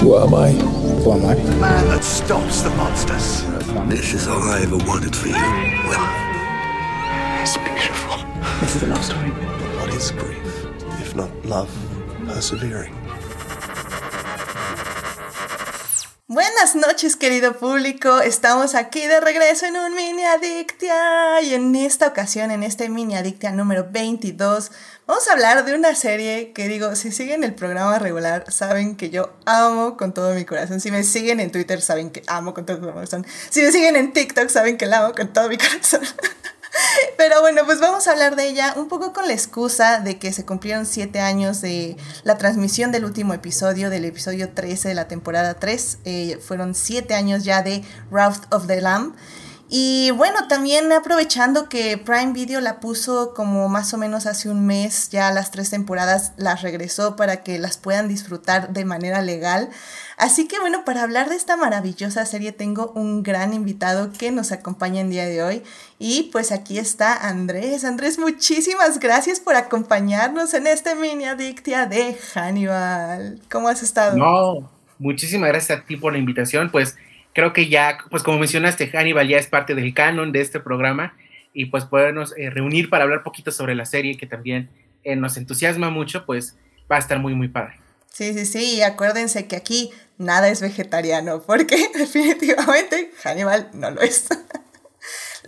Who am I? Who am I? The man that stops the monsters. This is all I ever wanted for you. Well, It's beautiful. This is a love story. what is grief, if not love persevering? Buenas noches, querido público. Estamos aquí de regreso en un mini adictia. Y en esta ocasión, en este mini adictia número 22, vamos a hablar de una serie que digo, si siguen el programa regular, saben que yo amo con todo mi corazón. Si me siguen en Twitter, saben que amo con todo mi corazón. Si me siguen en TikTok, saben que la amo con todo mi corazón. Pero bueno, pues vamos a hablar de ella un poco con la excusa de que se cumplieron siete años de la transmisión del último episodio, del episodio 13 de la temporada 3. Eh, fueron siete años ya de Wrath of the Lamb. Y bueno, también aprovechando que Prime Video la puso como más o menos hace un mes, ya las tres temporadas las regresó para que las puedan disfrutar de manera legal. Así que bueno, para hablar de esta maravillosa serie tengo un gran invitado que nos acompaña el día de hoy. Y pues aquí está Andrés. Andrés, muchísimas gracias por acompañarnos en este mini adictia de Hannibal. ¿Cómo has estado? No, muchísimas gracias a ti por la invitación. Pues creo que ya, pues como mencionaste, Hannibal ya es parte del canon de este programa y pues podernos eh, reunir para hablar poquito sobre la serie que también eh, nos entusiasma mucho, pues va a estar muy, muy padre. Sí, sí, sí, y acuérdense que aquí nada es vegetariano, porque definitivamente Hannibal no lo es.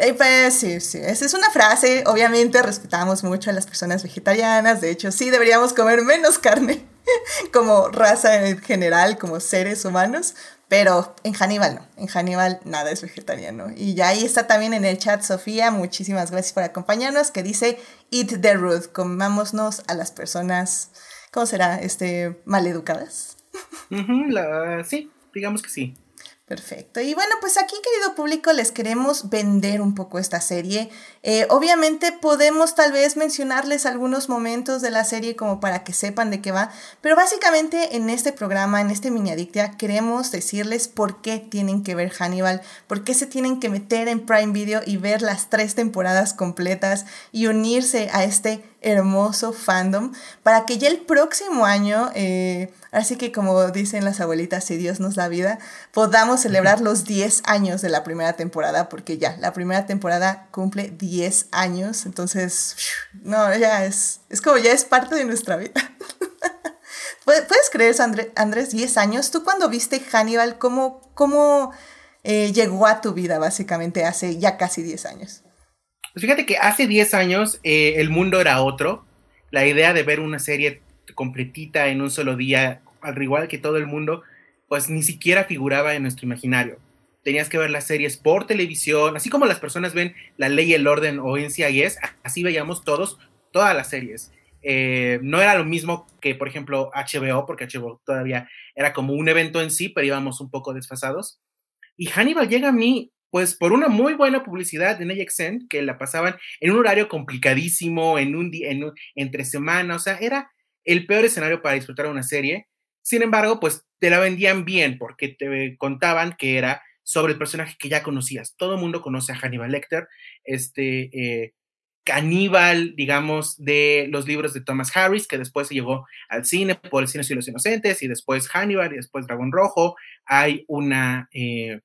Y pues sí, sí, esa es una frase, obviamente respetamos mucho a las personas vegetarianas, de hecho sí deberíamos comer menos carne como raza en general, como seres humanos, pero en Hannibal no, en Hannibal nada es vegetariano. Y ya ahí está también en el chat Sofía, muchísimas gracias por acompañarnos, que dice Eat the Rude, comámonos a las personas, ¿cómo será? Este, maleducadas. Sí, digamos que sí. Perfecto. Y bueno, pues aquí, querido público, les queremos vender un poco esta serie. Eh, obviamente podemos tal vez mencionarles algunos momentos de la serie como para que sepan de qué va, pero básicamente en este programa, en este mini adictia, queremos decirles por qué tienen que ver Hannibal, por qué se tienen que meter en Prime Video y ver las tres temporadas completas y unirse a este hermoso fandom para que ya el próximo año, eh, así que como dicen las abuelitas, si Dios nos da vida, podamos celebrar los 10 años de la primera temporada, porque ya, la primera temporada cumple 10 años, entonces, no, ya es, es como ya es parte de nuestra vida. ¿Puedes creer eso, André- Andrés? 10 años. ¿Tú cuando viste Hannibal, cómo, cómo eh, llegó a tu vida básicamente hace ya casi 10 años? Pues fíjate que hace 10 años eh, el mundo era otro. La idea de ver una serie completita en un solo día, al igual que todo el mundo, pues ni siquiera figuraba en nuestro imaginario. Tenías que ver las series por televisión, así como las personas ven La Ley y el Orden o NCIS, así veíamos todos, todas las series. Eh, no era lo mismo que, por ejemplo, HBO, porque HBO todavía era como un evento en sí, pero íbamos un poco desfasados. Y Hannibal llega a mí, pues, por una muy buena publicidad en AXN, que la pasaban en un horario complicadísimo, en un día, en un- entre semana, o sea, era el peor escenario para disfrutar una serie. Sin embargo, pues te la vendían bien porque te contaban que era sobre el personaje que ya conocías. Todo el mundo conoce a Hannibal Lecter, este eh, caníbal, digamos, de los libros de Thomas Harris, que después se llegó al cine por El Cine y los Inocentes, y después Hannibal, y después Dragón Rojo. Hay una, eh,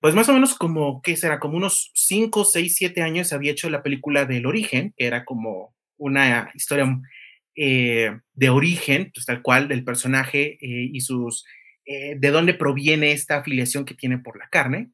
pues más o menos como, ¿qué será? Como unos 5, 6, 7 años había hecho la película del origen, que era como una historia eh, de origen, pues tal cual, del personaje eh, y sus, eh, de dónde proviene esta afiliación que tiene por la carne.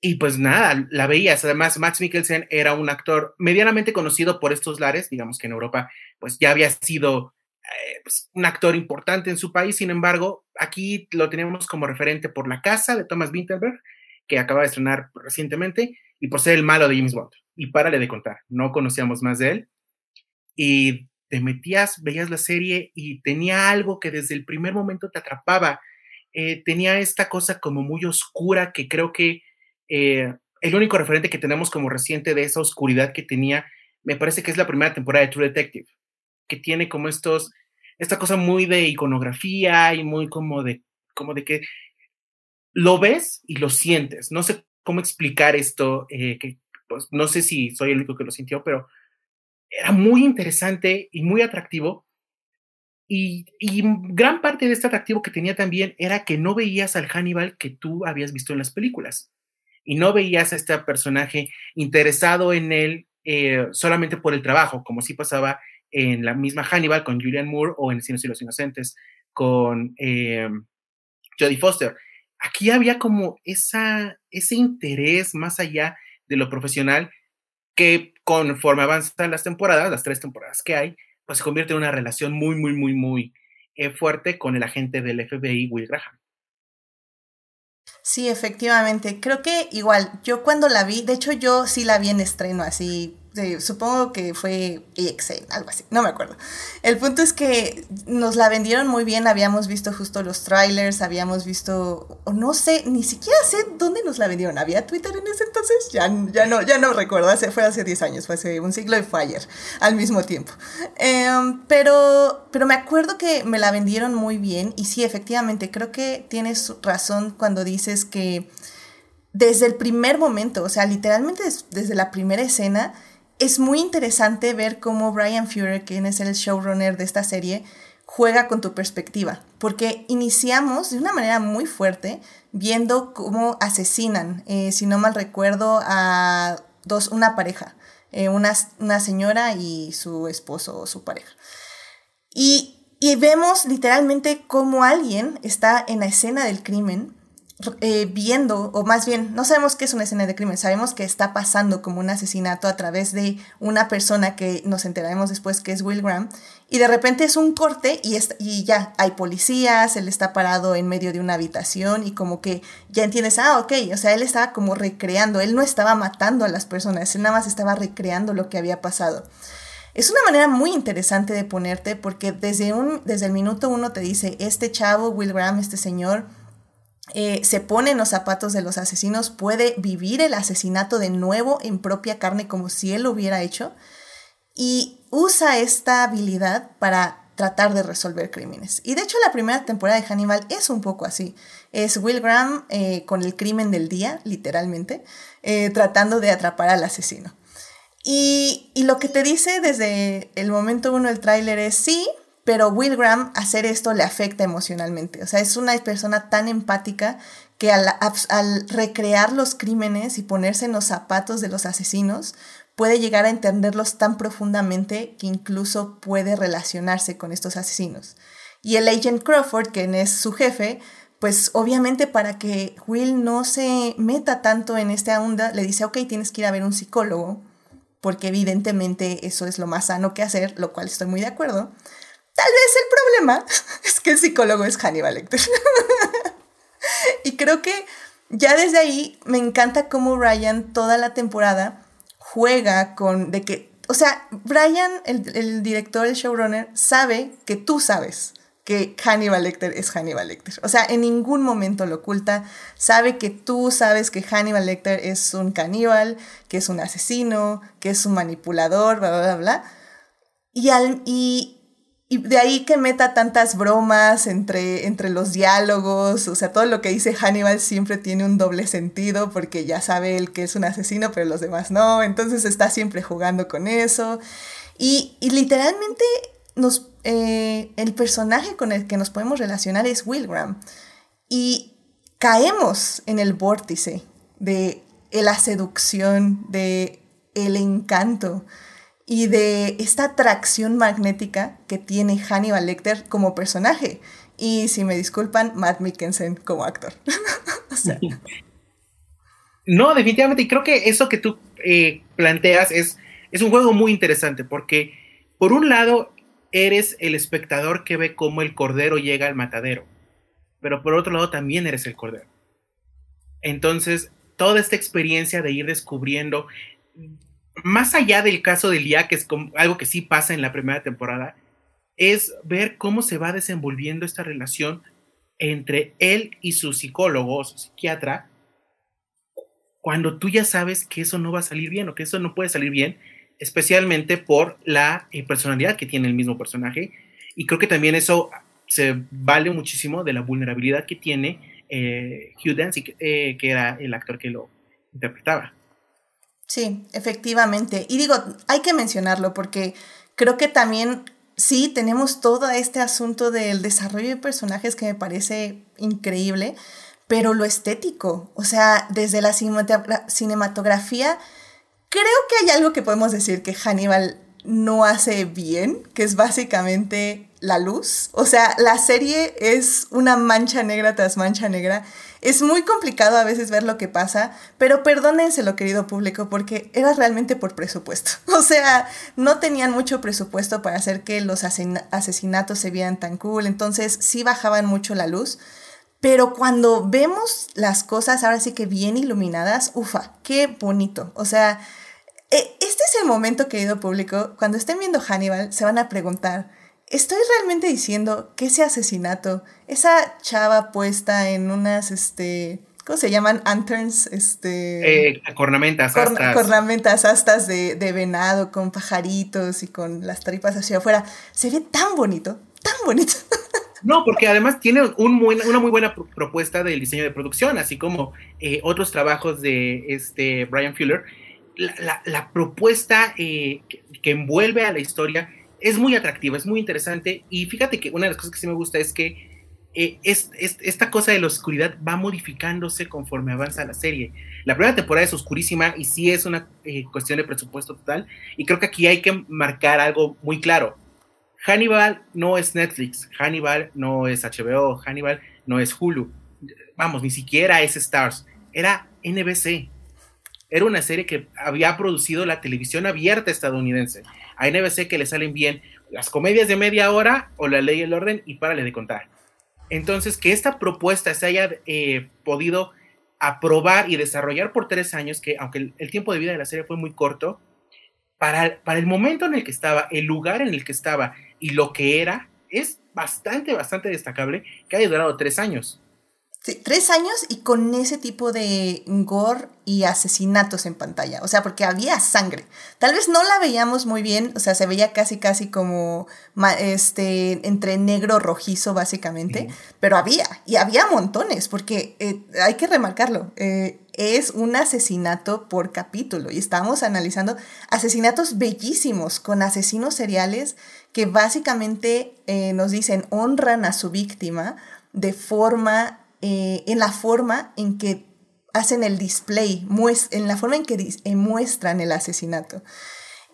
Y pues nada, la veías. Además, Max Mikkelsen era un actor medianamente conocido por estos lares, digamos que en Europa, pues ya había sido eh, pues, un actor importante en su país. Sin embargo, aquí lo teníamos como referente por La Casa de Thomas Winterberg, que acaba de estrenar recientemente, y por ser el malo de James Bond. Y párale de contar, no conocíamos más de él. Y te metías, veías la serie y tenía algo que desde el primer momento te atrapaba. Eh, tenía esta cosa como muy oscura que creo que eh, el único referente que tenemos como reciente de esa oscuridad que tenía, me parece que es la primera temporada de True Detective, que tiene como estos, esta cosa muy de iconografía y muy como de, como de que lo ves y lo sientes. No sé cómo explicar esto, eh, que pues, no sé si soy el único que lo sintió, pero era muy interesante y muy atractivo Y, y, gran parte de este atractivo que tenía también era que no veías al Hannibal que tú habías visto en las películas. Y no veías a este personaje interesado en él eh, solamente por el trabajo, como sí pasaba en la misma Hannibal con Julian Moore o en Cielos y los Inocentes con eh, Jodie Foster. Aquí había como esa, ese interés más allá de lo profesional que conforme avanzan las temporadas, las tres temporadas que hay, pues se convierte en una relación muy, muy, muy, muy eh, fuerte con el agente del FBI, Will Graham. Sí, efectivamente. Creo que igual, yo cuando la vi, de hecho yo sí la vi en estreno, así supongo que fue EXA, algo así, no me acuerdo. El punto es que nos la vendieron muy bien, habíamos visto justo los trailers, habíamos visto, o no sé, ni siquiera sé dónde nos la vendieron. ¿Había Twitter en ese entonces? Ya, ya, no, ya no recuerdo, fue hace 10 años, fue hace un siglo y fue ayer, al mismo tiempo. Em, pero, pero me acuerdo que me la vendieron muy bien y sí, efectivamente, creo que tienes razón cuando dices que desde el primer momento, o sea, literalmente desde la primera escena, es muy interesante ver cómo Brian Fuller, quien es el showrunner de esta serie, juega con tu perspectiva, porque iniciamos de una manera muy fuerte viendo cómo asesinan, eh, si no mal recuerdo, a dos, una pareja, eh, una, una, señora y su esposo o su pareja. Y, y vemos literalmente cómo alguien está en la escena del crimen eh, viendo, o más bien, no sabemos qué es una escena de crimen, sabemos que está pasando como un asesinato a través de una persona que nos enteraremos después que es Will Graham, y de repente es un corte y, y ya hay policías, él está parado en medio de una habitación y como que ya entiendes, ah, ok, o sea, él estaba como recreando, él no estaba matando a las personas, él nada más estaba recreando lo que había pasado. Es una manera muy interesante de ponerte porque desde, un, desde el minuto uno te dice, este chavo, Will Graham, este señor, eh, se pone en los zapatos de los asesinos, puede vivir el asesinato de nuevo en propia carne como si él lo hubiera hecho y usa esta habilidad para tratar de resolver crímenes. Y de hecho la primera temporada de Hannibal es un poco así. Es Will Graham eh, con el crimen del día, literalmente, eh, tratando de atrapar al asesino. Y, y, lo que te dice desde el momento uno del tráiler es sí, pero Will Graham hacer esto le afecta emocionalmente. O sea, es una persona tan empática que al, recrear los crímenes y ponerse en los zapatos de los asesinos, puede llegar a entenderlos tan profundamente que incluso puede relacionarse con estos asesinos. Y el agent Crawford, quien es su jefe, pues obviamente para que Will no se meta tanto en esta onda, le dice, ok, tienes que ir a ver un psicólogo, porque evidentemente eso es lo más sano que hacer, lo cual estoy muy de acuerdo. Tal vez el problema es que el psicólogo es Hannibal Lecter. y creo que ya desde ahí me encanta cómo Ryan toda la temporada juega con de que, o sea, Brian, el, el director, el showrunner, sabe que tú sabes que Hannibal Lecter es Hannibal Lecter. O sea, en ningún momento lo oculta. Sabe que tú sabes que Hannibal Lecter es un caníbal, que es un asesino, que es un manipulador, bla, bla, bla, bla. Y, al, y, y de ahí que meta tantas bromas entre, entre los diálogos, o sea, todo lo que dice Hannibal siempre tiene un doble sentido porque ya sabe él que es un asesino, pero los demás no, entonces está siempre jugando con eso. Y, literalmente nos, eh, el personaje con el que nos podemos relacionar es Will Graham. Y caemos en el vórtice de la seducción, de el encanto, y de esta atracción magnética que tiene Hannibal Lecter como personaje. Y si me disculpan, Matt Mikkelsen como actor. No, definitivamente. Y creo que eso que tú eh, planteas es, es un juego muy interesante porque, por un lado, eres el espectador que ve cómo el cordero llega al matadero, pero por otro lado también eres el cordero. Entonces, toda esta experiencia de ir descubriendo más allá del caso de Lia, que es algo que sí pasa en la primera temporada, es ver cómo se va desenvolviendo esta relación entre él y su psicólogo o su psiquiatra, cuando tú ya sabes que eso no va a salir bien o que eso no puede salir bien, especialmente por la eh, personalidad que tiene el mismo personaje. Y creo que también eso se vale muchísimo de la vulnerabilidad que tiene eh, Hugh Dancy, eh, que era el actor que lo interpretaba. Sí, efectivamente. Y digo, hay que mencionarlo porque creo que también sí, tenemos todo este asunto del desarrollo de personajes que me parece increíble, pero lo estético, o sea, desde la cinematografía, creo que hay algo que podemos decir que Hannibal no hace bien, que es básicamente la luz. O sea, la serie es una mancha negra tras mancha negra. Es muy complicado a veces ver lo que pasa, pero perdónenselo, querido público, porque era realmente por presupuesto. O sea, no tenían mucho presupuesto para hacer que los asesinatos se vieran tan cool, entonces sí bajaban mucho la luz. Pero cuando vemos las cosas ahora sí que bien iluminadas, ufa, qué bonito. O sea, e, este es el momento, querido público, cuando estén viendo Hannibal, se van a preguntar, ¿estoy realmente diciendo que ese asesinato, esa chava puesta en unas, este, ¿cómo se llaman? Anterns, este... Eh, cornamentas, astas. Cornamentas, astas de, de, venado con pajaritos y con las tripas hacia afuera. Se ve tan bonito, tan bonito. No, porque además tiene un una muy buena propuesta del diseño de producción, así como eh, otros trabajos de este Brian Fuller. La, propuesta eh, que, envuelve a la historia es muy atractiva, es muy interesante. Y fíjate que una de las cosas que sí me gusta es que eh, es, esta cosa de la oscuridad va modificándose conforme avanza la serie. La primera temporada es oscurísima y sí es una cuestión de presupuesto total. Y creo que aquí hay que marcar algo muy claro Hannibal no es Netflix, Hannibal no es HBO, Hannibal no es Hulu, vamos, ni siquiera es Stars, era NBC. Era una serie que había producido la televisión abierta estadounidense. A NBC que le salen bien las comedias de media hora o la ley y el orden y párale de contar. Entonces, que esta propuesta se haya eh, podido aprobar y desarrollar por tres años, que aunque el, tiempo de vida de la serie fue muy corto, para el momento en el que estaba, el lugar en el que estaba y lo que era, es bastante, bastante destacable que haya durado tres años. Tres años y con ese tipo de gore y asesinatos en pantalla. O sea, porque había sangre. Tal vez no la veíamos muy bien, o sea, se veía casi, casi como este, entre negro rojizo, básicamente. Pero había, y había montones, porque eh, hay que remarcarlo. Eh, es un asesinato por capítulo y estamos analizando asesinatos bellísimos con asesinos seriales que básicamente eh, nos dicen honran a su víctima de forma, eh, en la forma en que hacen el display, en la forma en que eh, muestran el asesinato.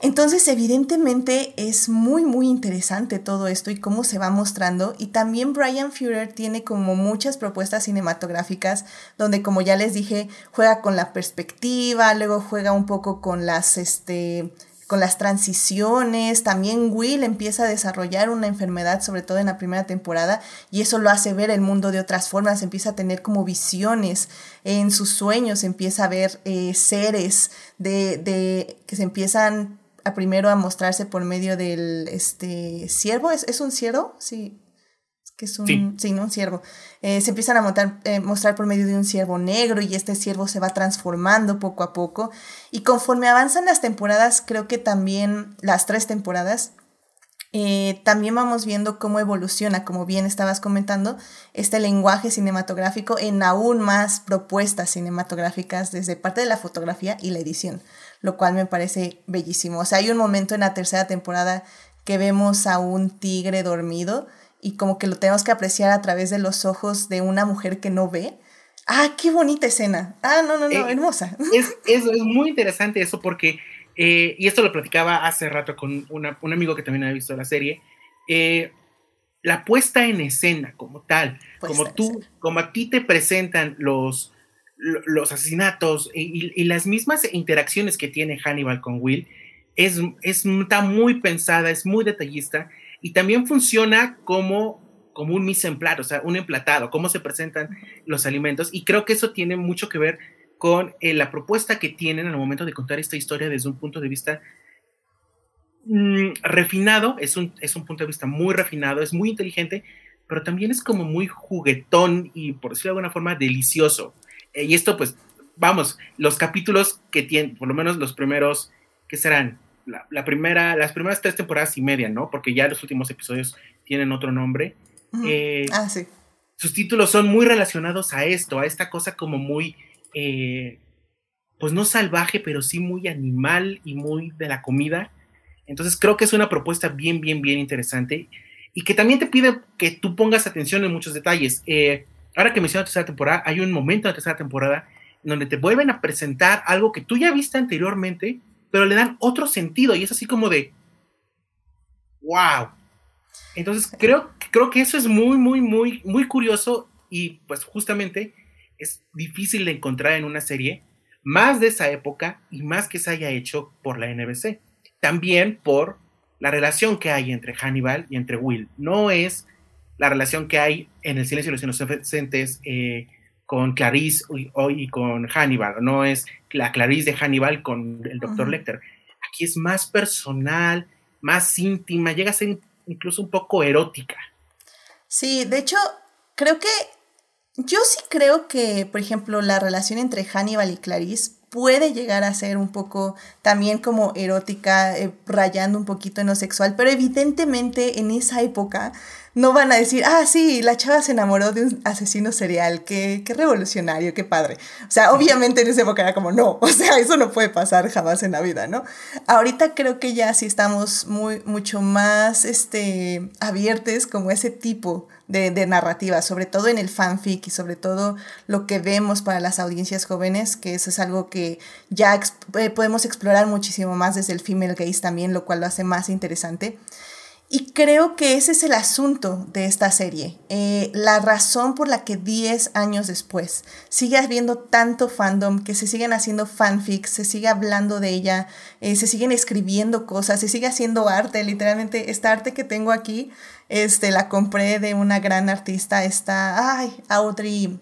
Entonces, evidentemente es muy, muy interesante todo esto y cómo se va mostrando. Y también Brian Fuller tiene como muchas propuestas cinematográficas donde, como ya les dije, juega con la perspectiva, luego juega un poco con las, este, con las transiciones. También Will empieza a desarrollar una enfermedad, sobre todo en la primera temporada, y eso lo hace ver el mundo de otras formas. Empieza a tener como visiones en sus sueños, empieza a ver eh, seres de, de, que se empiezan a primero a mostrarse por medio del este ciervo. ¿Es, es un ciervo? Sí. Que es un, sí. un ciervo. Eh, se empiezan a montar, eh, mostrar por medio de un ciervo negro y este ciervo se va transformando poco a poco. Y conforme avanzan las temporadas, creo que también las tres temporadas, eh, también vamos viendo cómo evoluciona, como bien estabas comentando, este lenguaje cinematográfico en aún más propuestas cinematográficas desde parte de la fotografía y la edición lo cual me parece bellísimo. O sea, hay un momento en la tercera temporada que vemos a un tigre dormido y como que lo tenemos que apreciar a través de los ojos de una mujer que no ve. Ah, qué bonita escena. Ah, no, no, no, eh, hermosa. Es, es, es, muy interesante eso porque, eh, y esto lo platicaba hace rato con un amigo que también había visto la serie, eh, la puesta en escena como tal, como tú, como a ti te presentan los, los asesinatos y, las mismas interacciones que tiene Hannibal con Will es, está muy pensada, es muy detallista y también funciona como, como un mise en plat, o sea, un emplatado, cómo se presentan los alimentos y creo que eso tiene mucho que ver con eh, la propuesta que tienen al momento de contar esta historia desde un punto de vista mm, refinado, es un, es un punto de vista muy refinado, es muy inteligente, pero también es como muy juguetón y por decirlo de alguna forma delicioso. Eh, y esto, pues, vamos, los capítulos que tienen, por lo menos los primeros, ¿qué serán? La, primera, las primeras tres temporadas y media, ¿no? Porque ya los últimos episodios tienen otro nombre. Eh, ah, sí. Sus títulos son muy relacionados a esto, a esta cosa como muy, eh, pues no salvaje, pero sí muy animal y muy de la comida. Entonces creo que es una propuesta bien, bien, bien interesante y que también te pide que tú pongas atención en muchos detalles. Eh, ahora que menciono la tercera temporada, hay un momento en la tercera temporada donde te vuelven a presentar algo que tú ya viste anteriormente, pero le dan otro sentido y es así como de, wow. Entonces creo, creo que eso es muy, muy, muy, muy curioso y pues justamente es difícil de encontrar en una serie más de esa época y más que se haya hecho por la NBC. También por la relación que hay entre Hannibal y entre Will. No es la relación que hay en El silencio de los inocentes eh, con Clarice y, con Hannibal. No es la Clarice de Hannibal con el Dr. Lecter. Aquí es más personal, más íntima, llega a ser incluso un poco erótica. Sí, de hecho, creo que yo sí creo que, por ejemplo, la relación entre Hannibal y Clarice puede llegar a ser un poco también como erótica, eh, rayando un poquito en lo sexual, pero evidentemente en esa época no van a decir, ah, sí, la chava se enamoró de un asesino serial, qué, qué revolucionario, qué padre. O sea, obviamente en esa época era como, no, o sea, eso no puede pasar jamás en la vida, ¿no? Ahorita creo que ya sí estamos muy, mucho más, este, abiertos como ese tipo de, narrativa, sobre todo en el fanfic y sobre todo lo que vemos para las audiencias jóvenes, que eso es algo que ya eh, podemos explorar muchísimo más desde el female gaze también, lo cual lo hace más interesante. Y creo que ese es el asunto de esta serie, eh, la razón por la que 10 años después sigue habiendo tanto fandom, que se siguen haciendo fanfics, se sigue hablando de ella, eh, se siguen escribiendo cosas, se sigue haciendo arte, literalmente esta arte que tengo aquí, este, la compré de una gran artista, esta, ay, Audrey,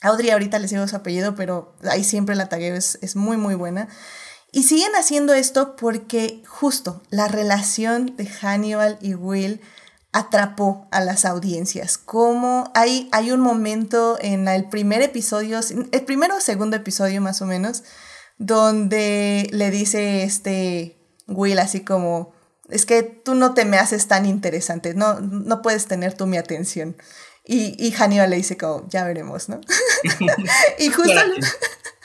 Audrey ahorita les digo su apellido, pero ahí siempre la tagueo, es, es muy, muy buena. Y siguen haciendo esto porque justo la relación de Hannibal y Will atrapó a las audiencias. Como hay, hay un momento en el primer episodio, el primero o segundo episodio más o menos, donde le dice este Will así como, es que tú no te me haces tan interesante, no, no puedes tener tú mi atención. Y, y Hannibal le dice como, ya veremos, ¿no? y justo...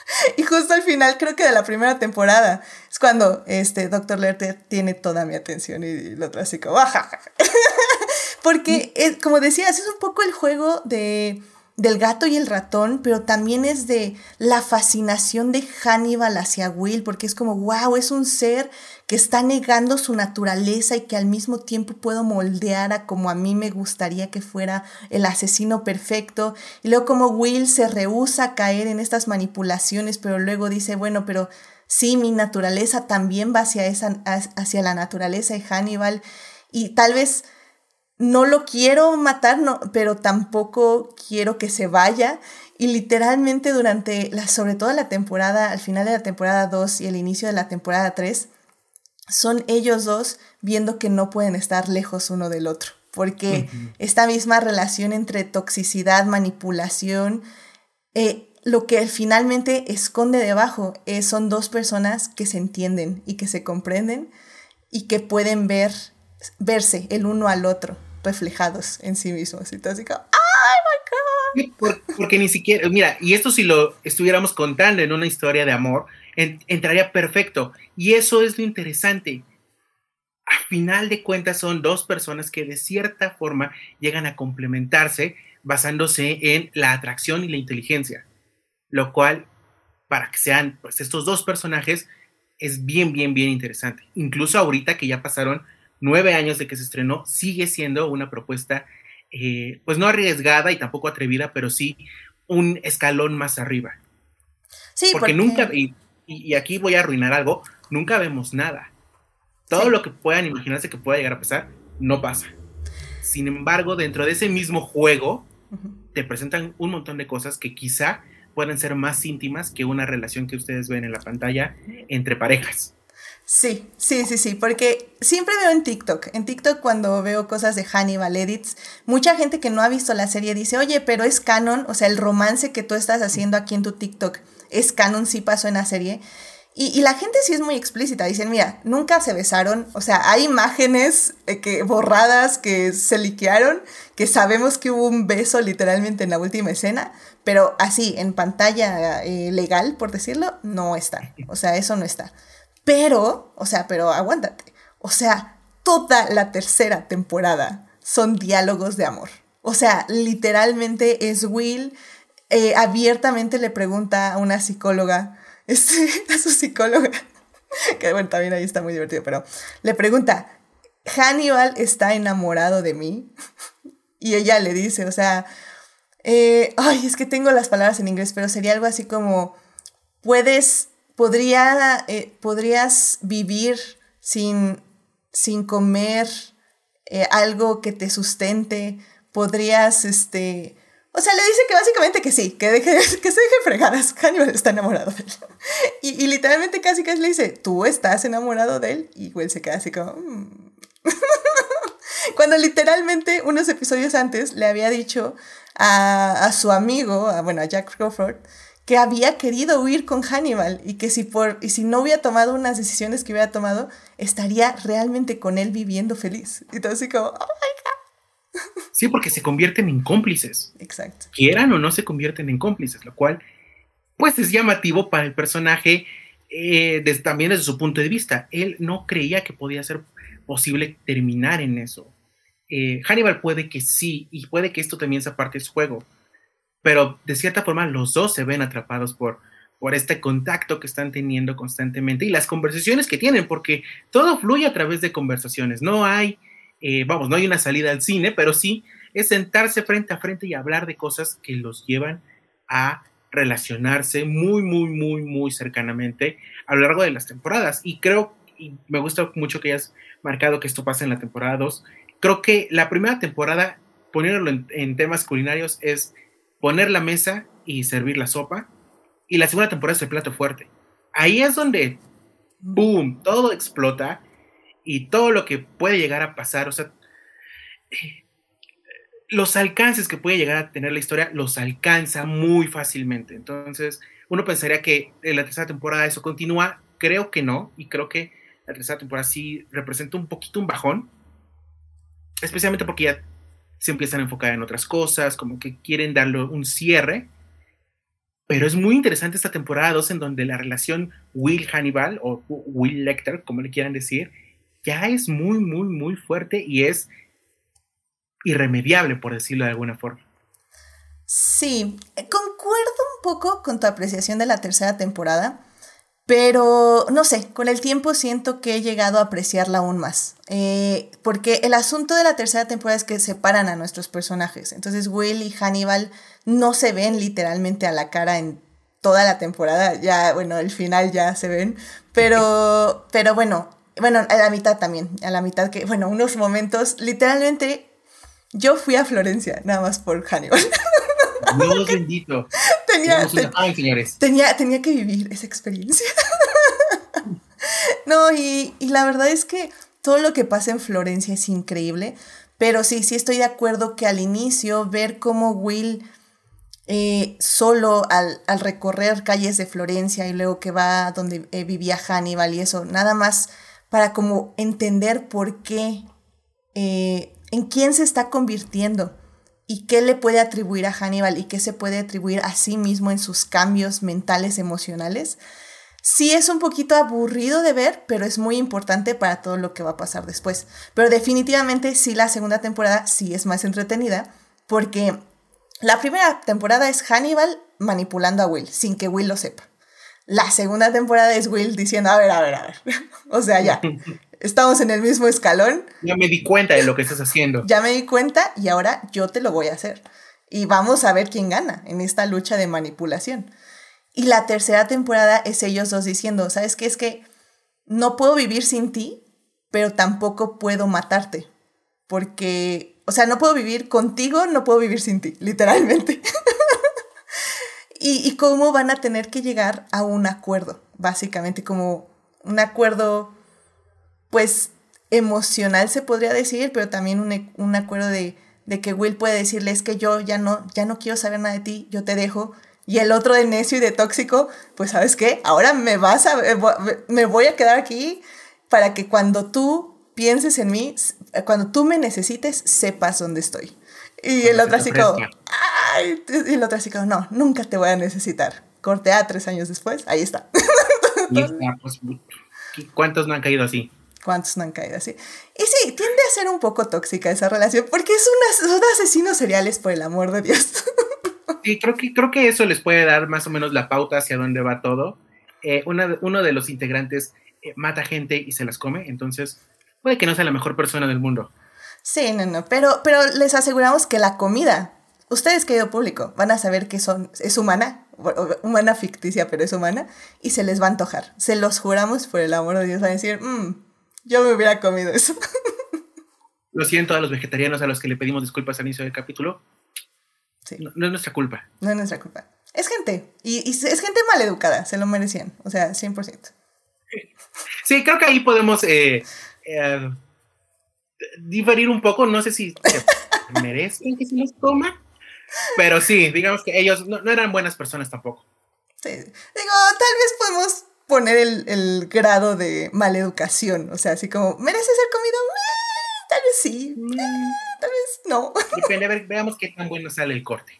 Y justo al final, creo que de la primera temporada, es cuando este Dr. Lerter tiene toda mi atención y, lo otro así como, Porque, es, como decías, es un poco el juego de, del gato y el ratón, pero también es de la fascinación de Hannibal hacia Will, porque es como, wow, es un ser que está negando su naturaleza y que al mismo tiempo puedo moldear a como a mí me gustaría que fuera el asesino perfecto. Y luego como Will se rehúsa a caer en estas manipulaciones, pero luego dice, bueno, pero sí, mi naturaleza también va hacia, esa, hacia la naturaleza de Hannibal y tal vez no lo quiero matar, no, pero tampoco quiero que se vaya. Y literalmente durante, la, sobre todo la temporada, al final de la temporada 2 y el inicio de la temporada 3, son ellos dos viendo que no pueden estar lejos uno del otro, porque esta misma relación entre toxicidad, manipulación, eh, lo que finalmente esconde debajo son dos personas que se entienden y que se comprenden y que pueden ver, verse el uno al otro reflejados en sí mismos. Y todo así como, ¡ay, my God! porque ni siquiera, mira, y esto si lo estuviéramos contando en una historia de amor, entraría perfecto. Y eso es lo interesante. A final de cuentas son dos personas que de cierta forma llegan a complementarse basándose en la atracción y la inteligencia. Lo cual, para que sean pues, estos dos personajes, es bien, bien, bien interesante. Incluso ahorita que ya pasaron nueve años de que se estrenó, sigue siendo una propuesta, eh, pues no arriesgada y tampoco atrevida, pero sí un escalón más arriba. Sí, porque, nunca, y, aquí voy a arruinar algo, nunca vemos nada. Todo lo que puedan imaginarse que pueda llegar a pasar, no pasa. Sin embargo, dentro de ese mismo juego, te presentan un montón de cosas que quizá pueden ser más íntimas que una relación que ustedes ven en la pantalla entre parejas. Sí, sí, sí, sí, porque siempre veo en TikTok, en TikTok cuando veo cosas de Hannibal Edits, mucha gente que no ha visto la serie dice, oye, pero es canon, o sea, el romance que tú estás haciendo aquí en tu TikTok es canon, sí pasó en la serie. Y, la gente sí es muy explícita, dicen, mira, nunca se besaron, o sea, hay imágenes eh, que, borradas que se liquearon, que sabemos que hubo un beso literalmente en la última escena, pero así, en pantalla eh, legal, por decirlo, no está. O sea, eso no está. Pero, o sea, pero aguántate. O sea, toda la tercera temporada son diálogos de amor. O sea, literalmente es Will eh, abiertamente le pregunta a una psicóloga, a su psicóloga, que bueno, también ahí está muy divertido, pero le pregunta, Hannibal está enamorado de mí. Y ella le dice, o sea, eh, ay, es que tengo las palabras en inglés, pero sería algo así como, puedes, podría, eh, podrías vivir sin, sin comer algo que te sustente, podrías, este, o sea, le dice que básicamente que sí, que, deje, que se deje fregadas. Hannibal está enamorado de él. Y, literalmente casi casi le dice, tú estás enamorado de él. Y Will se queda así como... Mm". Cuando literalmente unos episodios antes le había dicho a, su amigo, bueno, a Jack Crawford, que había querido huir con Hannibal y que si, por, y si no hubiera tomado unas decisiones que hubiera tomado, estaría realmente con él viviendo feliz. Y todo así como, oh my God. Sí, porque se convierten en cómplices. Exacto. Quieran o no se convierten en cómplices, lo cual, pues es llamativo para el personaje eh, también desde su punto de vista. Él no creía que podía ser posible terminar en eso. Eh, Hannibal puede que sí, y puede que esto también sea parte de su juego, pero de cierta forma los dos se ven atrapados por, por este contacto que están teniendo constantemente y las conversaciones que tienen, porque todo fluye a través de conversaciones, no hay eh, vamos, no hay una salida al cine, pero sí es sentarse frente a frente y hablar de cosas que los llevan a relacionarse muy, muy, muy, muy cercanamente a lo largo de las temporadas. Y creo, y me gusta mucho que hayas marcado que esto pasa en la temporada 2, creo que la primera temporada, poniéndolo en, temas culinarios, es poner la mesa y servir la sopa. Y la segunda temporada es el plato fuerte. Ahí es donde, ¡boom!, todo explota y todo lo que puede llegar a pasar, o sea, los alcances que puede llegar a tener la historia los alcanza muy fácilmente. Entonces, uno pensaría que en la tercera temporada eso continúa, creo que no, y creo que la tercera temporada sí representa un poquito un bajón, especialmente porque ya se empiezan a enfocar en otras cosas, como que quieren darle un cierre. Pero es muy interesante esta temporada 2 en donde la relación Will Hannibal o Will Lecter, como le quieran decir, ya es muy, muy, muy fuerte y es irremediable, por decirlo de alguna forma. Sí, concuerdo un poco con tu apreciación de la tercera temporada, pero no sé, con el tiempo siento que he llegado a apreciarla aún más. Eh, porque el asunto de la tercera temporada es que separan a nuestros personajes. Entonces Will y Hannibal no se ven literalmente a la cara en toda la temporada. Ya, bueno, el final ya se ven. Pero, pero bueno, bueno, a la mitad también, a la mitad que, bueno, unos momentos, literalmente, yo fui a Florencia, nada más por Hannibal. Dios bendito. Tenía, tenía, tenía que vivir esa experiencia. no, y, y la verdad es que todo lo que pasa en Florencia es increíble, pero sí, sí estoy de acuerdo que al inicio ver cómo Will... Eh, solo al, al, recorrer calles de Florencia y luego que va donde eh, vivía Hannibal y eso, nada más para como entender por qué, eh, en quién se está convirtiendo y qué le puede atribuir a Hannibal y qué se puede atribuir a sí mismo en sus cambios mentales, emocionales. Sí es un poquito aburrido de ver, pero es muy importante para todo lo que va a pasar después. Pero definitivamente sí la segunda temporada sí es más entretenida porque la primera temporada es Hannibal manipulando a Will sin que Will lo sepa. La segunda temporada es Will diciendo, a ver, a ver, a ver. o sea, ya, estamos en el mismo escalón. Ya me di cuenta de lo que estás haciendo. Ya me di cuenta y ahora yo te lo voy a hacer. Y vamos a ver quién gana en esta lucha de manipulación. Y la tercera temporada es ellos dos diciendo, ¿sabes qué? Es que no puedo vivir sin ti, pero tampoco puedo matarte. Porque, o sea, no puedo vivir contigo, no puedo vivir sin ti, literalmente. y, cómo van a tener que llegar a un acuerdo, básicamente como un acuerdo, pues, emocional se podría decir, pero también un, acuerdo de, que Will puede decirle es que yo ya no, ya no quiero saber nada de ti, yo te dejo. Y el otro de necio y de tóxico, pues sabes qué, ahora me vas a, me voy a quedar aquí para que cuando tú pienses en mí, cuando tú me necesites, sepas dónde estoy. Y el otro así como, ¡ay! Y el otro así como, no, nunca te voy a necesitar. Corte A tres años después, ahí está. pues, ¿cuántos no han caído así? ¿Cuántos no han caído así? Y sí, tiende a ser un poco tóxica esa relación porque es una, son asesinos seriales, por el amor de Dios. Sí, creo que, creo que eso les puede dar más o menos la pauta hacia dónde va todo. Eh, uno de los integrantes eh, mata gente y se las come, entonces puede que no sea la mejor persona del mundo. Sí, no, no, pero, pero les aseguramos que la comida, ustedes, querido público, van a saber que son, es humana, humana ficticia, pero es humana, y se les va a antojar. Se los juramos por el amor de Dios, van a decir, mmm, yo me hubiera comido eso. Lo siento a los vegetarianos a los que le pedimos disculpas al inicio del capítulo. No, es nuestra culpa. No es nuestra culpa. Es gente. Y, y, es gente maleducada. Se lo merecían. O sea, 100%. Sí, creo que ahí podemos eh, eh, diferir un poco. No sé si merecen que se los coma. Pero sí, digamos que ellos no, eran buenas personas tampoco. Sí. Digo, tal vez podemos poner el, el, grado de maleducación. O sea, así como, ¿merece ser comido? Eh, tal vez sí. Mm tal vez no. Depende, a ver, veamos qué tan bueno sale el corte.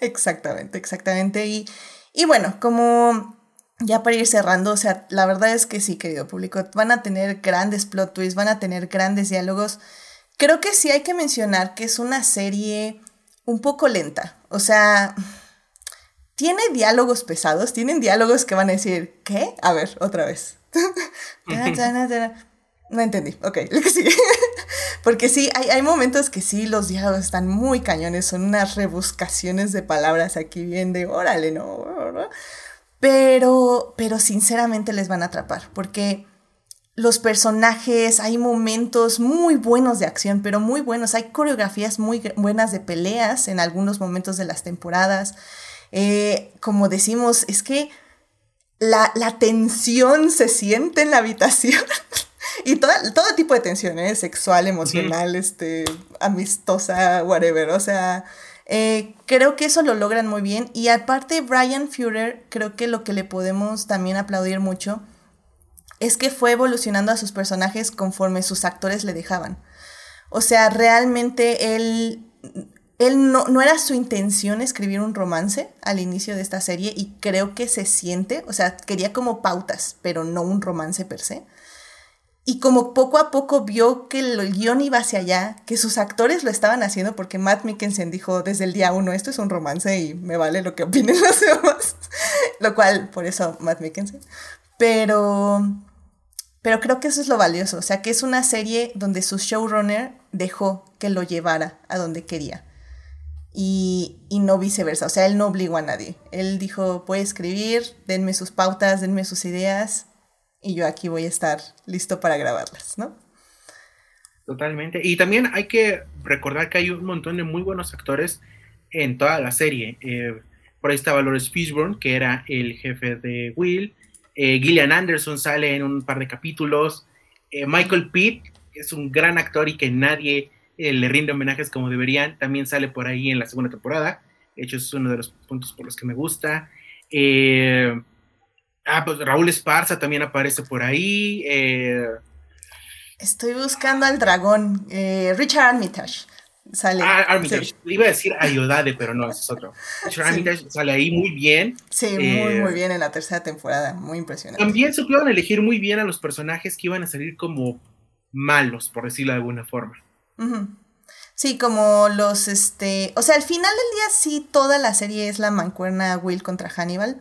Exactamente, exactamente. Y, y bueno, como ya para ir cerrando, o sea, la verdad es que sí, querido público, van a tener grandes plot twists, van a tener grandes diálogos. Creo que sí hay que mencionar que es una serie un poco lenta. O sea, tiene diálogos pesados, tienen diálogos que van a decir, ¿qué? A ver, otra vez. No entendí, ok, Porque sí, hay, hay, momentos que sí, los diálogos están muy cañones, son unas rebuscaciones de palabras aquí bien de órale, ¿no? Pero, pero sinceramente les van a atrapar, porque los personajes, hay momentos muy buenos de acción, pero muy buenos, hay coreografías muy buenas de peleas en algunos momentos de las temporadas. Eh, como decimos, es que la, la tensión se siente en la habitación. y toda, todo tipo de tensiones, ¿eh? sexual, emocional, este, amistosa, whatever. O sea, eh, creo que eso lo logran muy bien. Y aparte, Brian Führer, creo que lo que le podemos también aplaudir mucho es que fue evolucionando a sus personajes conforme sus actores le dejaban. O sea, realmente él, él no, no, era su intención escribir un romance al inicio de esta serie y creo que se siente, o sea, quería como pautas, pero no un romance per se. Y como poco a poco vio que el guion iba hacia allá, que sus actores lo estaban haciendo, porque Matt Mikkelsen dijo desde el día uno, esto es un romance y me vale lo que opinen los demás. lo cual, por eso Matt Mikkelsen. Pero, pero creo que eso es lo valioso, o sea, que es una serie donde su showrunner dejó que lo llevara a donde quería. Y, y no viceversa, o sea, él no obligó a nadie. Él dijo, a escribir, denme sus pautas, denme sus ideas, y yo aquí voy a estar listo para grabarlas, ¿no? Totalmente. Y también hay que recordar que hay un montón de muy buenos actores en toda la serie. Eh, por ahí está Valores Fishburne, que era el jefe de Will. Eh, Gillian Anderson sale en un par de capítulos. Eh, Michael Pitt es un gran actor y que nadie le rinde homenajes como deberían. También sale por ahí en la segunda temporada. De hecho, es uno de los puntos por los que me gusta. Ah, pues Raúl Esparza también aparece por ahí. Eh. Estoy buscando al dragón. Eh, Richard Armitage. Sale. Ah, Armitage. Iba a decir Ayodade, pero no, ese es otro. Richard Armitage sale ahí muy bien. Sí, muy, eh, muy bien en la tercera temporada. Muy impresionante. También supieron elegir muy bien a los personajes que iban a salir como malos, por decirlo de alguna forma. Sí, como los, este, o sea, al final del día sí toda la serie es la mancuerna Will contra Hannibal,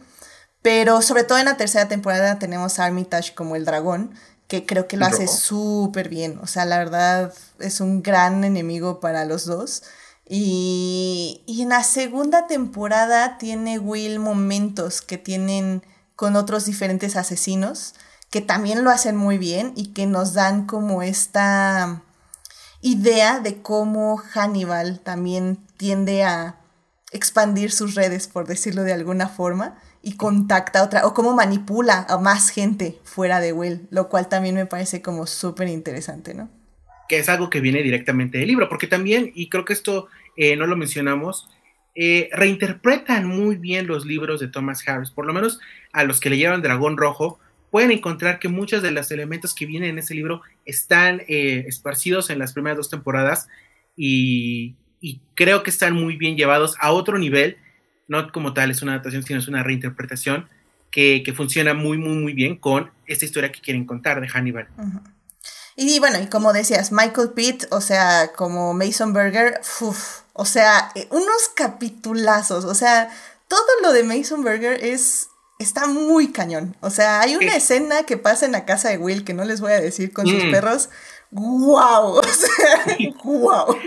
pero sobre todo en la tercera temporada tenemos a Armitage como el dragón, que creo que lo hace súper bien. O sea, la verdad es un gran enemigo para los dos. Y, y, en la segunda temporada tiene Will momentos que tienen con otros diferentes asesinos, que también lo hacen muy bien y que nos dan como esta idea de cómo Hannibal también tiende a expandir sus redes, por decirlo de alguna forma y contacta a otra, o cómo manipula a más gente fuera de Will, lo cual también me parece como súper interesante, ¿no? Que es algo que viene directamente del libro, porque también, y creo que esto eh, no lo mencionamos, eh, reinterpretan muy bien los libros de Thomas Harris, por lo menos a los que leyeron Dragón Rojo, pueden encontrar que muchos de los elementos que vienen en ese libro están eh, esparcidos en las primeras dos temporadas y, creo que están muy bien llevados a otro nivel no como tal es una adaptación, sino es una reinterpretación que, funciona muy, muy, muy bien con esta historia que quieren contar de Hannibal. Y bueno, y como decías, Michael Pitt, o sea, como Mason Berger, o sea, eh, unos capitulazos, o sea, todo lo de Mason Berger es está muy cañón. O sea, hay una escena que pasa en la casa de Will que no les voy a decir con sus Mm. perros. ¡Wow! O sea, ¡wow!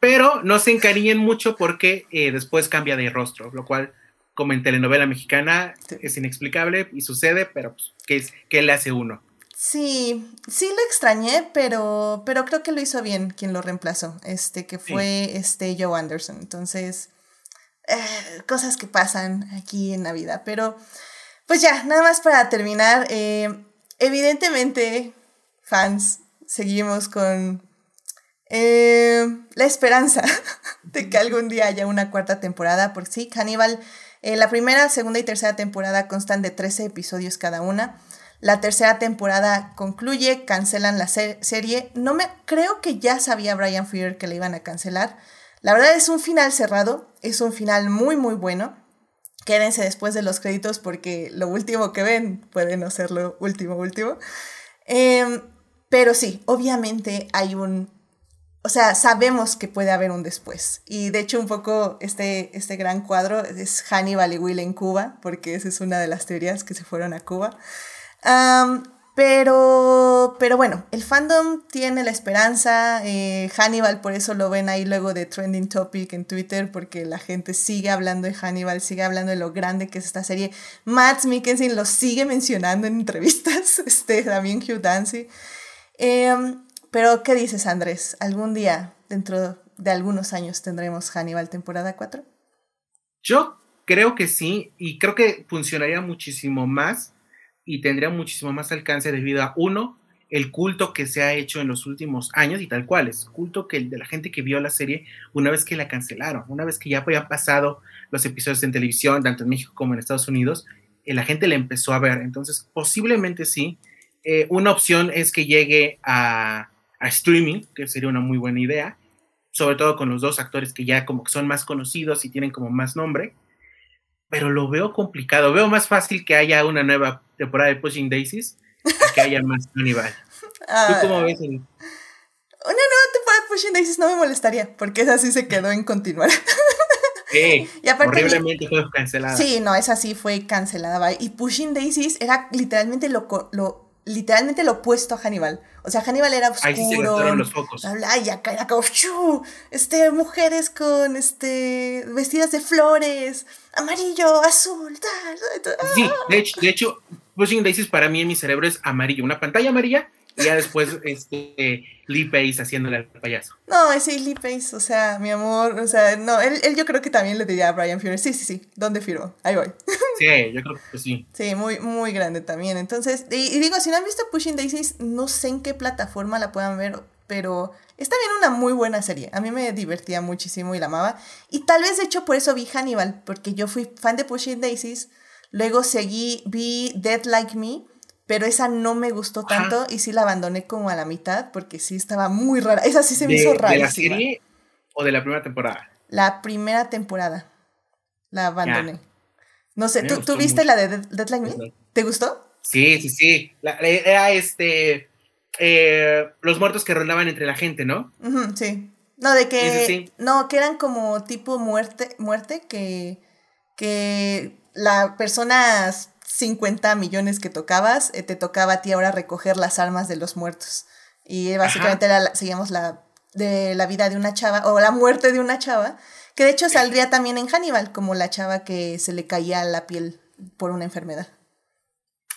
Pero no se encariñen mucho porque eh, después cambia de rostro, lo cual, como en telenovela mexicana, Sí. es inexplicable y sucede, pero pues, ¿qué, es, ¿qué le hace uno? Sí, sí lo extrañé, pero, pero creo que lo hizo bien quien lo reemplazó, este, que Sí. fue este Joe Anderson. Entonces, eh, cosas que pasan aquí en la vida. Pero, pues ya, nada más para terminar, eh, evidentemente, fans, seguimos con eh, la esperanza de que algún día haya una cuarta temporada, porque sí, Hannibal, eh, la primera, segunda y tercera temporada constan de 13 episodios cada una. La tercera temporada concluye, cancelan la se- serie. No me creo que ya sabía Brian Fuller que la iban a cancelar. La verdad es un final cerrado, es un final muy muy bueno. Quédense después de los créditos porque lo último que ven puede no ser lo último último. Em, pero sí, obviamente hay un o sea, sabemos que puede haber un después. Y de hecho, un poco este, este gran cuadro es Hannibal y Will en Cuba, porque esa es una de las teorías que se fueron a Cuba. Pero, pero bueno, el fandom tiene la esperanza. eh, Hannibal, por eso lo ven ahí luego de Trending Topic en Twitter, porque la gente sigue hablando de Hannibal, sigue hablando de lo grande que es esta serie. Matt Mikkelsen lo sigue mencionando en entrevistas, este, también Hugh Dancy. Em, pero, ¿qué dices, Andrés? ¿Algún día, dentro de algunos años, tendremos Hannibal temporada 4? Yo creo que sí, y creo que funcionaría muchísimo más y tendría muchísimo más alcance debido a, uno, el culto que se ha hecho en los últimos años y tal cual, es culto que el de la gente que vio la serie una vez que la cancelaron, una vez que ya habían pasado los episodios en televisión, tanto en México como en Estados Unidos, eh, la gente la empezó a ver, entonces posiblemente sí. Eh, una opción es que llegue a, a streaming, que sería una muy buena idea, sobre todo con los dos actores que ya como que son más conocidos y tienen como más nombre, pero lo veo complicado, veo más fácil que haya una nueva temporada de Pushing Daisies que haya más Hannibal. ¿Tú Ah, cómo ves? el- Una nueva temporada de Pushing Daisies no me molestaría, porque esa sí se quedó en continuar. Eh, Y aparte, horriblemente fue cancelada. sí, no, esa sí fue cancelada. Y Pushing Daisies era literalmente lo, lo, literalmente lo opuesto a Hannibal. O sea, Hannibal era oscuro. Ahí sí se gastaron los focos. y acá era como, ¡shu! este, mujeres con, este, vestidas de flores, amarillo, azul, tal, tal, tal. Sí, de hecho, de hecho, Pushing Daisies para mí en mi cerebro es amarillo, una pantalla amarilla y ya después este, Lee Pace haciéndole al payaso. No, ese Lee Pace, o sea, mi amor, o sea, no, él, él yo creo que también le diría a Brian Fury, sí, sí, sí, ¿dónde firmo? Ahí voy. Sí, yo creo que sí. Sí, muy, muy grande también. Entonces, y, y digo, si no han visto Pushing Daisies, no sé en qué plataforma la puedan ver, pero es también una muy buena serie. A mí me divertía muchísimo y la amaba. Y tal vez, de hecho, por eso vi Hannibal, porque yo fui fan de Pushing Daisies, luego seguí, vi Dead Like Me, pero esa no me gustó tanto y sí la abandoné como a la mitad, porque sí estaba muy rara. Esa sí se me De, hizo de rara. la serie o de la primera temporada. La primera temporada. La abandoné. No sé, Me ¿tú, ¿tú viste mucho. la de Dead- Deadline Me? Ujú. ¿Te gustó? Sí, sí, sí. La- era este. eh, los muertos que rondaban entre la gente, ¿no? Sí. No, de que. Sí. No, que eran como tipo muerte, muerte que. que la persona 50 millones que tocabas, eh, te tocaba a ti ahora recoger las armas de los muertos. Y básicamente era la- seguíamos la de la vida de una chava, o la muerte de una chava, que de hecho saldría también en Hannibal, como la chava que se le caía la piel por una enfermedad.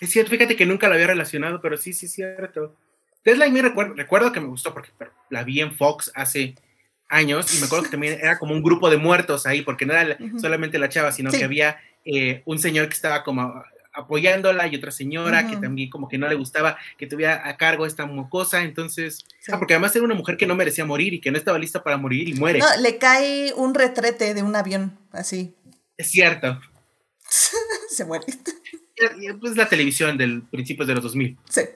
Es cierto, fíjate que nunca lo había relacionado, pero sí, sí, es cierto. Deadline me recuerdo, recuerdo que me gustó porque la vi en Fox hace años y me acuerdo que también era como un grupo de muertos ahí, porque no era la- solamente la chava, sino Sí. que había eh, un señor que estaba como apoyándola y otra señora que también como que no le gustaba que tuviera a cargo esta mocosa, entonces, Sí. ah, porque además era una mujer que no merecía morir y que no estaba lista para morir y muere. No, le cae un retrete de un avión, así. Es cierto. se muere. Pues la televisión del principios de los 2000. Sí.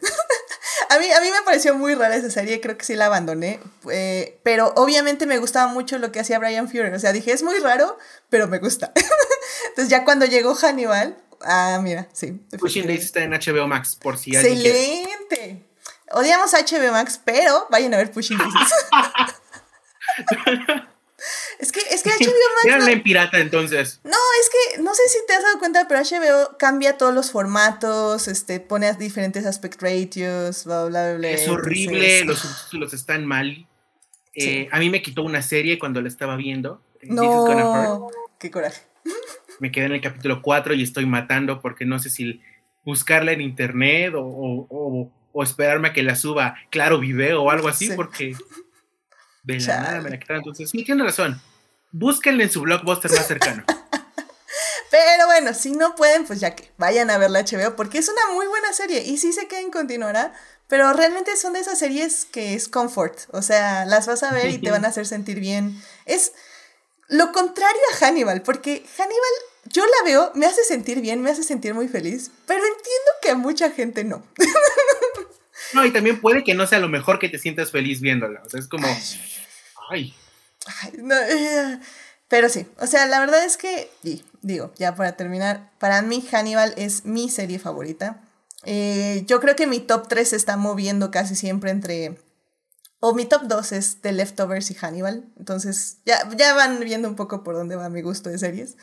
A mí, a mí me pareció muy rara esa serie, creo que sí la abandoné. eh, pero obviamente me gustaba mucho lo que hacía Brian Fury. O sea, dije, es muy raro, pero me gusta. Entonces ya cuando llegó Hannibal, ah, mira, sí. Pushing Daisies está en HBO Max, por si alguien quiere. Excelente. odiamos HBO Max, pero vayan a ver Pushing Daisies. es que, es que HBO Max. Díganle en pirata entonces. No, es que no sé si te has dado cuenta, pero HBO cambia todos los formatos, este, pone a diferentes aspect ratios, bla, bla, bla. Es horrible, los subtítulos están mal. Eh, a mí me quitó una serie cuando la estaba viendo. No, qué coraje. Me quedé en el capítulo 4 y estoy matando porque no sé si buscarla en internet o, esperarme a que la suba Claro Video o algo así, porque de la nada me la quitaron. Entonces, sí, tiene razón. Búsquenla en su blockbuster más cercano. Pero bueno, si no pueden, pues ya que vayan a ver la HBO, porque es una muy buena serie y sí sé que continuará, pero realmente son de esas series que es comfort, o sea, las vas a ver y te van a hacer sentir bien. Es lo contrario a Hannibal, porque Hannibal yo la veo, me hace sentir bien, me hace sentir muy feliz, pero entiendo que a mucha gente no. No, y también puede que no sea lo mejor que te sientas feliz viéndola, o sea, es como, ay. Eh, pero sí, o sea, la verdad es que, digo, ya para terminar, para mí Hannibal es mi serie favorita. Eh, yo creo que mi top 3 se está moviendo casi siempre entre... O mi top 2 es The Leftovers y Hannibal. Entonces ya, ya van viendo un poco por dónde va mi gusto de series.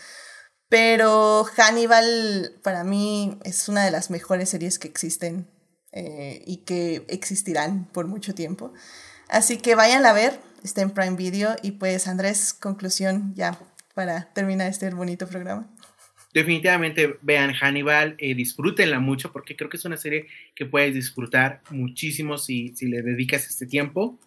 Pero Hannibal para mí es una de las mejores series que existen eh, y que existirán por mucho tiempo. Así que vayan a ver, está en Prime Video. Y pues Andrés, conclusión ya para terminar este bonito programa definitivamente vean Hannibal, eh, disfrútenla mucho porque creo que es una serie que puedes disfrutar muchísimo si, si le dedicas este tiempo.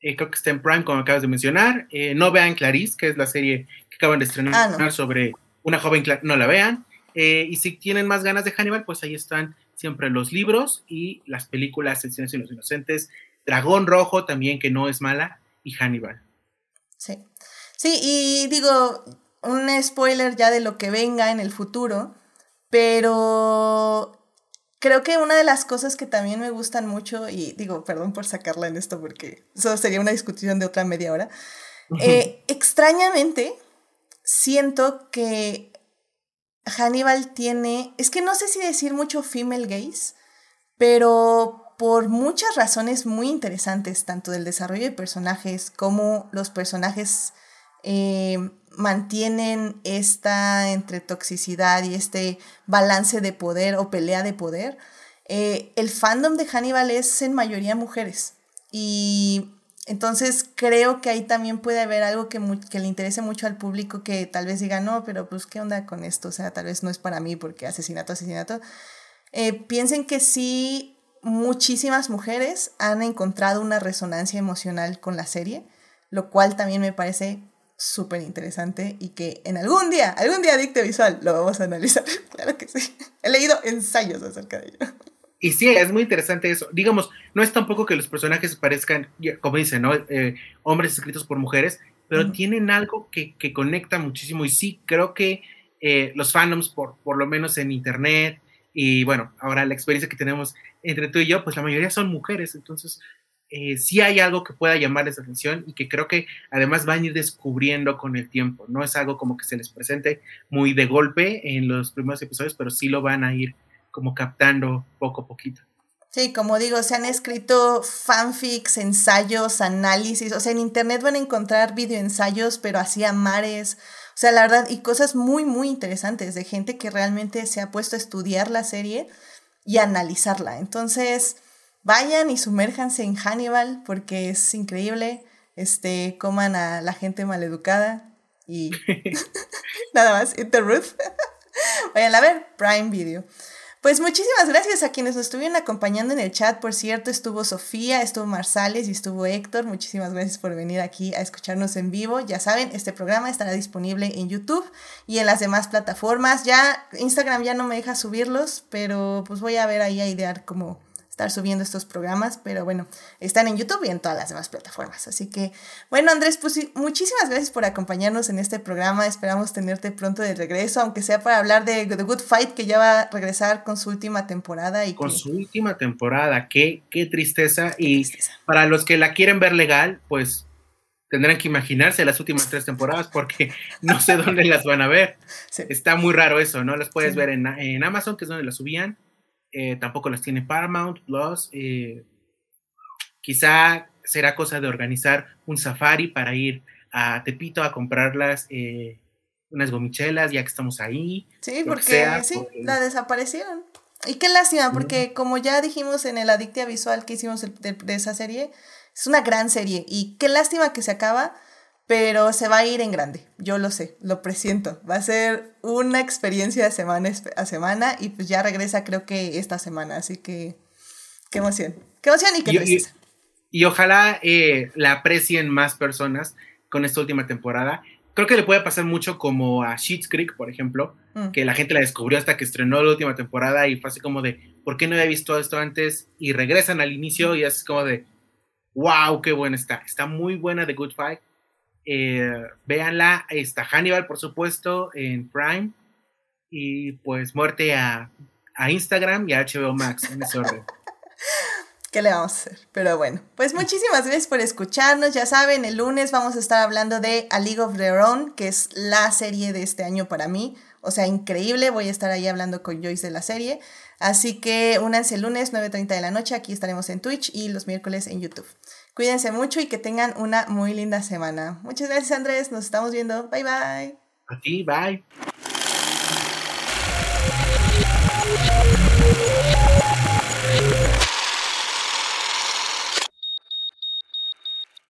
Eh, creo que está en Prime, como acabas de mencionar. Eh, no vean Clarice, que es la serie que acaban de estrenar ah, sobre una joven, no la vean. y si tienen más ganas de Hannibal, pues ahí están siempre los libros y las películas El silencio de los inocentes, Dragón Rojo también, que no es mala, y Hannibal. Sí. Sí, y digo, un spoiler ya de lo que venga en el futuro, pero creo que una de las cosas que también me gustan mucho, y digo, perdón por sacarla en esto porque eso sería una discusión de otra media hora, eh, extrañamente siento que Hannibal tiene, es que no sé si decir mucho female gaze, pero por muchas razones muy interesantes, tanto del desarrollo de personajes como los personajes eh, mantienen esta entre toxicidad y este balance de poder o pelea de poder, eh, el fandom de Hannibal es en mayoría mujeres. Y entonces creo que ahí también puede haber algo que, que, le interese mucho al público que tal vez diga, no, pero pues qué onda con esto, o sea, tal vez no es para mí porque asesinato, asesinato. Eh, piensen que sí, muchísimas mujeres han encontrado una resonancia emocional con la serie, lo cual también me parece súper interesante y que en algún día, algún día Dicte Visual lo vamos a analizar. claro que sí. He leído ensayos acerca de ello. Y sí, es muy interesante eso. Digamos, no es tampoco que los personajes parezcan, como dicen, ¿no? Eh, hombres escritos por mujeres, pero tienen algo que, que, conecta muchísimo. Y sí, creo que eh, los fandoms, por, por lo menos en internet, y bueno, ahora la experiencia que tenemos entre tú y yo, pues la mayoría son mujeres. Entonces, eh, sí hay algo que pueda llamarles la atención y que creo que además van a ir descubriendo con el tiempo. No es algo como que se les presente muy de golpe en los primeros episodios, pero sí lo van a ir como captando poco a poquito. Sí, como digo, se han escrito fanfics, ensayos, análisis, o sea, en internet van a encontrar videoensayos, pero así a mares, o sea, la verdad, y cosas muy, muy interesantes de gente que realmente se ha puesto a estudiar la serie y a analizarla. Entonces, vayan y sumérjanse en Hannibal porque es increíble. Este, coman a la gente maleducada y nada más, Eat the Ruth. vayan a ver, Prime Video. Pues muchísimas gracias a quienes nos estuvieron acompañando en el chat. Por cierto, estuvo Sofía, estuvo Marsales y estuvo Héctor. Muchísimas gracias por venir aquí a escucharnos en vivo. Ya saben, este programa estará disponible en YouTube y en las demás plataformas. Ya Instagram ya no me deja subirlos, pero pues voy a ver ahí a idear cómo estar subiendo estos programas, pero bueno, están en YouTube y en todas las demás plataformas. Así que, bueno, Andrés, pues muchísimas gracias por acompañarnos en este programa. Esperamos tenerte pronto de regreso, aunque sea para hablar de The Good Fight, que ya va a regresar con su última temporada. Y con su última temporada, qué, qué tristeza. y para los que la quieren ver legal, pues tendrán que imaginarse las últimas tres temporadas porque no sé dónde las van a ver. Está muy raro eso, ¿no? Las puedes ver en, en Amazon, que es donde las subían eh, tampoco las tiene Paramount Plus. Eh, Quizá será cosa de organizar un safari para ir a Tepito a comprarlas, eh, unas gomichelas, ya que estamos ahí. Sí, porque sí, la desaparecieron. Y qué lástima, porque como ya dijimos en el Adictia Visual que hicimos de, esa serie, es una gran serie. Y qué lástima que se acaba, pero se va a ir en grande. Yo lo sé, lo presiento. Va a ser una experiencia de semana a semana y pues ya regresa creo que esta semana. Así que qué emoción. Qué emoción y qué tristeza. Y, ojalá eh, la aprecien más personas con esta última temporada. Creo que le puede pasar mucho como a Sheets Creek, por ejemplo, mm. que la gente la descubrió hasta que estrenó la última temporada y fue así como de, ¿por qué no había visto esto antes? Y regresan al inicio y es como de, wow, qué buena está. Está muy buena The Good Fight. Eh, véanla, está Hannibal, por supuesto, en Prime. Y pues muerte a, a Instagram y a HBO Max, en ese orden. ¿Qué le vamos a hacer? Pero bueno, pues muchísimas gracias por escucharnos. Ya saben, el lunes vamos a estar hablando de A League of Their Own, que es la serie de este año para mí. O sea, increíble. Voy a estar ahí hablando con Joyce de la serie. Así que únanse el lunes 9.30 de la noche. Aquí estaremos en Twitch y los miércoles en YouTube. Cuídense mucho y que tengan una muy linda semana. Muchas gracias, Andrés. Nos estamos viendo. Bye bye. A ti, bye.